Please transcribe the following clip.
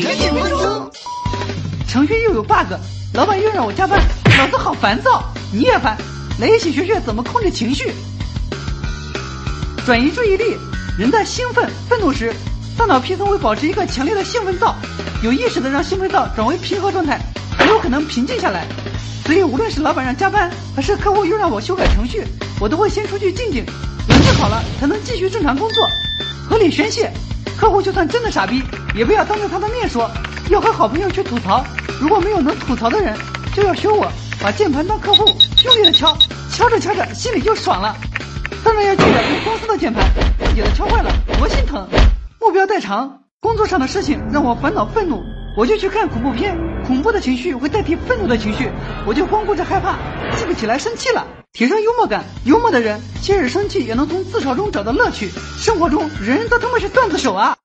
做，每天几分钟。程序又有 bug，老板又让我加班，老子好烦躁。你也烦，来一起学学怎么控制情绪，转移注意力。人在兴奋、愤怒时，大脑皮层会保持一个强烈的兴奋灶，有意识的让兴奋灶转为平和状态，很有可能平静下来。所以，无论是老板让加班，还是客户又让我修改程序，我都会先出去静静，冷静好了，才能继续正常工作，合理宣泄。客户就算真的傻逼，也不要当着他的面说，要和好朋友去吐槽。如果没有能吐槽的人，就要学我，把键盘当客户，用力的敲，敲着敲着心里就爽了。当然要记得用公司的键盘，自己的敲坏了多心疼。目标太长，工作上的事情让我烦恼愤怒，我就去看恐怖片，恐怖的情绪会代替愤怒的情绪，我就光顾着害怕，记不起来生气了。提升幽默感，幽默的人即使生气也能从自嘲中找到乐趣。生活中人人都他妈是段子手啊！